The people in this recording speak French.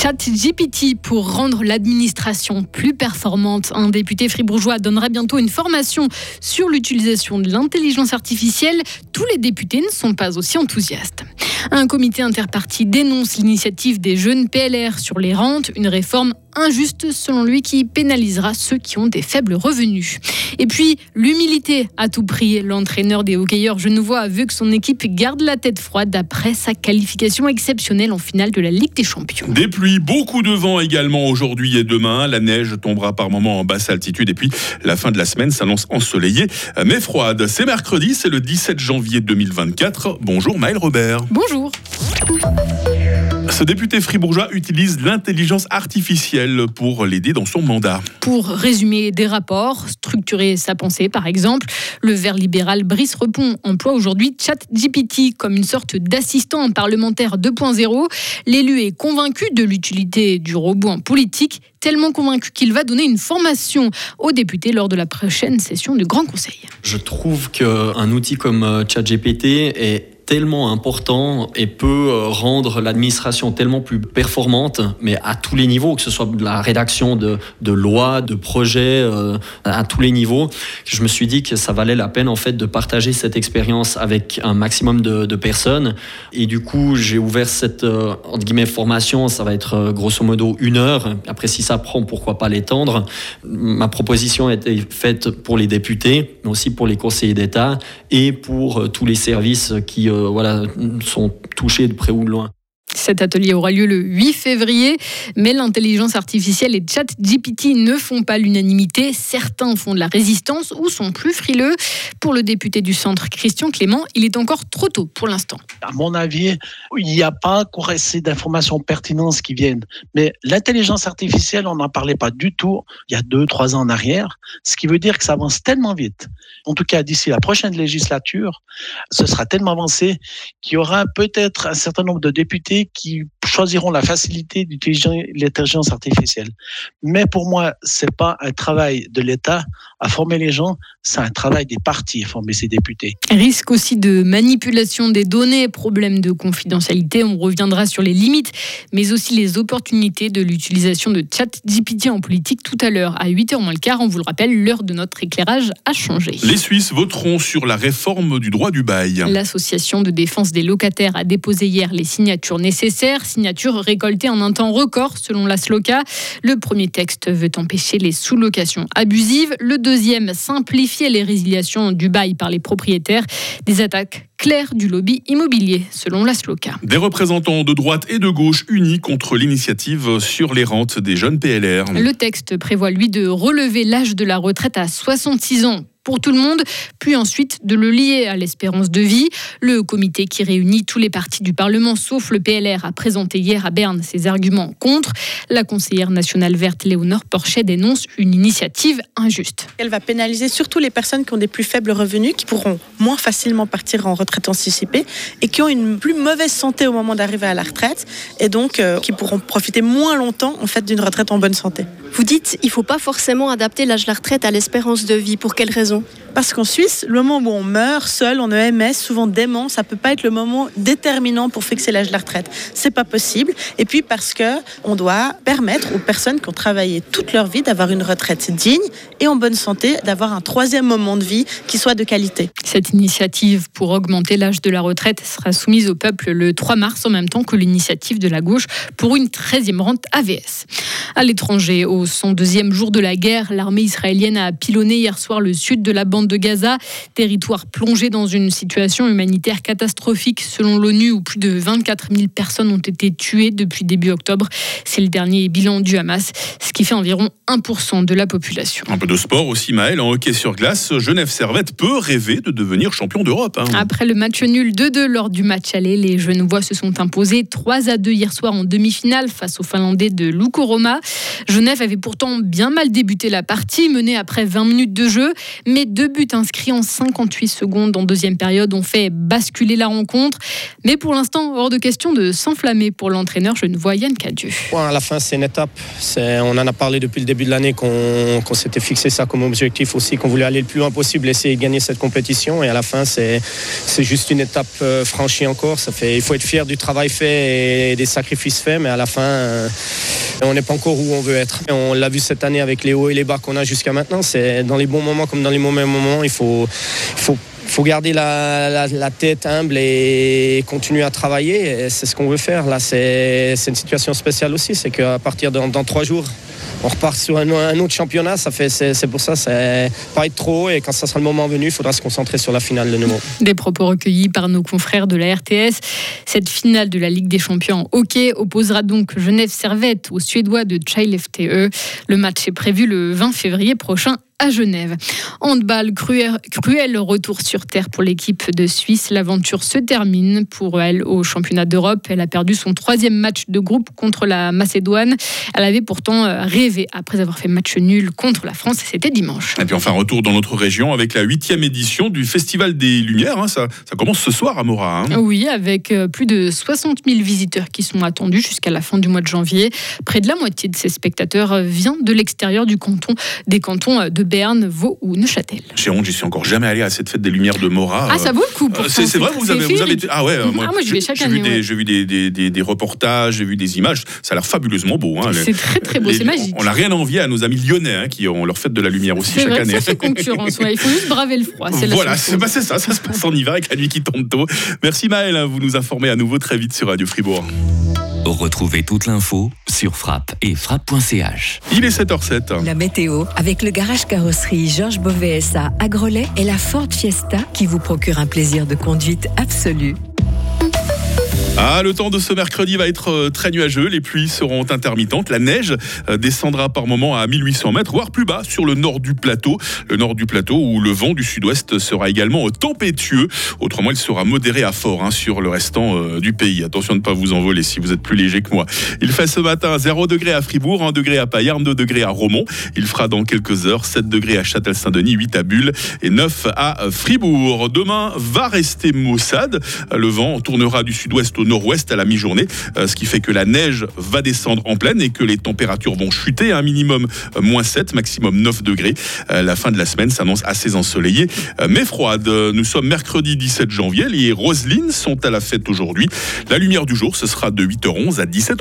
ChatGPT pour rendre l'administration plus performante. Un député fribourgeois donnera bientôt une formation sur l'utilisation de l'intelligence artificielle. Tous les députés ne sont pas aussi enthousiastes. Un comité interparti dénonce l'initiative des jeunes PLR sur les rentes, une réforme injuste selon lui qui pénalisera ceux qui ont des faibles revenus. Et puis, l'humilité à tout prix. L'entraîneur des hockeyeurs genevois a vu que son équipe garde la tête froide après sa qualification exceptionnelle en finale de la Ligue des Champions. Des pluies, beaucoup de vent également aujourd'hui et demain. La neige tombera par moments en basse altitude et puis la fin de la semaine s'annonce ensoleillée mais froide. C'est mercredi, c'est le 17 janvier 2024. Bonjour Maël Robert. Bonjour. Ce député fribourgeois utilise l'intelligence artificielle pour l'aider dans son mandat. Pour résumer des rapports, structurer sa pensée par exemple, le vert libéral Brice Repon emploie aujourd'hui ChatGPT comme une sorte d'assistant parlementaire 2.0. L'élu est convaincu de l'utilité du robot en politique, tellement convaincu qu'il va donner une formation aux députés lors de la prochaine session du Grand Conseil. Je trouve qu'un outil comme euh, ChatGPT est tellement important et peut euh, rendre l'administration tellement plus performante, mais à tous les niveaux, que ce soit de la rédaction de, lois, de projets, euh, à tous les niveaux. Je me suis dit que ça valait la peine en fait de partager cette expérience avec un maximum de, personnes. Et du coup, j'ai ouvert cette euh, entre guillemets formation. Ça va être grosso modo une heure. Après, si ça prend, pourquoi pas l'étendre? Ma proposition a été faite pour les députés, mais aussi pour les conseillers d'État et pour tous les services qui voilà, sont touchés de près ou de loin. Cet atelier aura lieu le 8 février, mais l'intelligence artificielle et ChatGPT ne font pas l'unanimité. Certains font de la résistance ou sont plus frileux. Pour le député du centre Christian Clément, il est encore trop tôt pour l'instant. À mon avis, il n'y a pas encore assez d'informations pertinentes qui viennent. Mais l'intelligence artificielle, on n'en parlait pas du tout il y a deux, trois ans en arrière, ce qui veut dire que ça avance tellement vite. En tout cas, d'ici la prochaine législature, ce sera tellement avancé qu'il y aura peut-être un certain nombre de députés qui choisiront la facilité d'utiliser l'intelligence artificielle. Mais pour moi, c'est pas un travail de l'État à former les gens, c'est un travail des partis à former ces députés. Risque aussi de manipulation des données, problème de confidentialité, on reviendra sur les limites, mais aussi les opportunités de l'utilisation de chat GPT en politique tout à l'heure. À 8h moins le quart, on vous le rappelle, l'heure de notre éclairage a changé. Les Suisses voteront sur la réforme du droit du bail. L'association de défense des locataires a déposé hier les signatures nécessaires, signatures récoltées en un temps record selon la SLOCA. Le premier texte veut empêcher les sous-locations abusives. Le deuxième, simplifier les résiliations du bail par les propriétaires. Des attaques claires du lobby immobilier, selon la SLOCA. Des représentants de droite et de gauche unis contre l'initiative sur les rentes des jeunes PLR. Le texte prévoit, lui, de relever l'âge de la retraite à 66 ans pour tout le monde, puis ensuite de le lier à l'espérance de vie. Le comité qui réunit tous les partis du Parlement, sauf le PLR, a présenté hier à Berne ses arguments contre. La conseillère nationale verte Léonore Porchet dénonce une initiative injuste. Elle va pénaliser surtout les personnes qui ont des plus faibles revenus, qui pourront moins facilement partir en retraite anticipée et qui ont une plus mauvaise santé au moment d'arriver à la retraite et donc euh, qui pourront profiter moins longtemps en fait d'une retraite en bonne santé. Vous dites il ne faut pas forcément adapter l'âge de la retraite à l'espérance de vie. Pour quelle raison? Parce qu'en Suisse, le moment où on meurt seul en EMS, souvent dément, ça peut pas être le moment déterminant pour fixer l'âge de la retraite. C'est pas possible. Et puis parce que on doit permettre aux personnes qui ont travaillé toute leur vie d'avoir une retraite digne et en bonne santé, d'avoir un troisième moment de vie qui soit de qualité. Cette initiative pour augmenter l'âge de la retraite sera soumise au peuple le 3 mars en même temps que l'initiative de la gauche pour une 13e rente AVS. À l'étranger, au 102e jour de la guerre, l'armée israélienne a pilonné hier soir le sud de la bande de Gaza, territoire plongé dans une situation humanitaire catastrophique selon l'ONU où plus de 24 000 personnes ont été tuées depuis début octobre. C'est le dernier bilan du Hamas, ce qui fait environ 1% de la population. Un peu de sport aussi, Maël, en hockey sur glace, Genève Servette peut rêver de devenir champion d'Europe. Hein. Après le match nul 2-2 lors du match aller, les Genevois se sont imposés 3-2 hier soir en demi-finale face aux Finlandais de Lukoroma. Genève avait pourtant bien mal débuté la partie, menée après 20 minutes de jeu, Mais deux buts inscrits en 58 secondes en deuxième période ont fait basculer la rencontre. Mais pour l'instant, hors de question de s'enflammer pour l'entraîneur Je ne vois Yann Cadieu. à la fin, c'est une étape. on en a parlé depuis le début de l'année qu'on s'était fixé ça comme objectif aussi, qu'on voulait aller le plus loin possible, essayer de gagner cette compétition. Et à la fin, c'est juste une étape euh, franchie encore. Ça fait, il faut être fier du travail fait et des sacrifices faits, mais à la fin, euh, on n'est pas encore où on veut être. On l'a vu cette année avec les hauts et les bas qu'on a jusqu'à maintenant. C'est dans les bons moments comme dans les mauvais moments, il faut, il faut faut garder la, tête humble et continuer à travailler. C'est ce qu'on veut faire. Là, c'est une situation spéciale aussi. C'est qu'à partir de dans trois jours, on repart sur un, autre championnat. Ça fait, c'est, pour ça, c'est pas être trop Et quand ça sera le moment venu, il faudra se concentrer sur la finale de nouveau. Des propos recueillis par nos confrères de la RTS. Cette finale de la Ligue des Champions hockey opposera donc Genève Servette aux Suédois de Chile FTE. Le match est prévu le 20 février prochain à Genève. Handball, cruel, cruel retour sur terre pour l'équipe de Suisse. L'aventure se termine pour elle au championnat d'Europe. Elle a perdu son troisième match de groupe contre la Macédoine. Elle avait pourtant euh, rêvé après avoir fait match nul contre la France. C'était dimanche. Et puis enfin, retour dans notre région avec la huitième édition du Festival des Lumières. Hein. Ça, ça, commence ce soir à Mora. Hein. Oui, avec euh, plus de 60 000 visiteurs qui sont attendus jusqu'à la fin du mois de janvier. Près de la moitié de ces spectateurs euh, vient de l'extérieur du canton, des cantons de Berne, Vaud ou Neuchâtel. J'ai honte, j'y suis encore jamais allé à cette fête des Lumières de Mora. Ah, ça vaut le coup. Euh, c'est vrai, vous avez, vous avez, Ah ouais, moi, ah, moi je vais chaque année. J'ai vu, des, des, des, des, reportages, j'ai vu des images. Ça a l'air fabuleusement beau. Hein, c'est très très beau, c'est magique. On n'a rien envie à nos amis lyonnais hein, qui ont leur fête de la lumière aussi chaque vrai année. Ça fait concurrence. Ouais, il faut juste braver le froid. Voilà, bah, c'est ça. Ça se passe en hiver avec la nuit qui tombe tôt. Merci Maël. Hein, vous nous informez à nouveau très vite sur Radio Fribourg. Retrouvez toute l'info sur frappe et frappe.ch. Il est 7h07. La météo avec le garage carrosserie Georges Beauvais à Grelais et la Ford Fiesta qui vous procure un plaisir de conduite absolu. Ah, le temps de ce mercredi va être euh, très nuageux. Les pluies seront intermittentes. La neige euh, descendra par moment à 1800 mètres, voire plus bas sur le nord du plateau. Le nord du plateau où le vent du sud-ouest sera également tempétueux. Autrement, il sera modéré à fort hein, sur le restant euh, du pays. Attention de ne pas vous envoler si vous êtes plus léger que moi. Il fait ce matin 0 degré à Fribourg, 1 degré à Payarn, 2 degrés à Romont. Il fera dans quelques heures 7 degrés à Châtel-Saint-Denis, 8 à Bulle et 9 à Fribourg. Demain va rester maussade. Le vent tournera du sud-ouest au nord-ouest à la mi-journée, euh, ce qui fait que la neige va descendre en pleine et que les températures vont chuter à un minimum euh, moins 7, maximum 9 degrés. Euh, la fin de la semaine s'annonce assez ensoleillée mais froide. Nous sommes mercredi 17 janvier, les Roselines sont à la fête aujourd'hui. La lumière du jour, ce sera de 8h11 à 17h.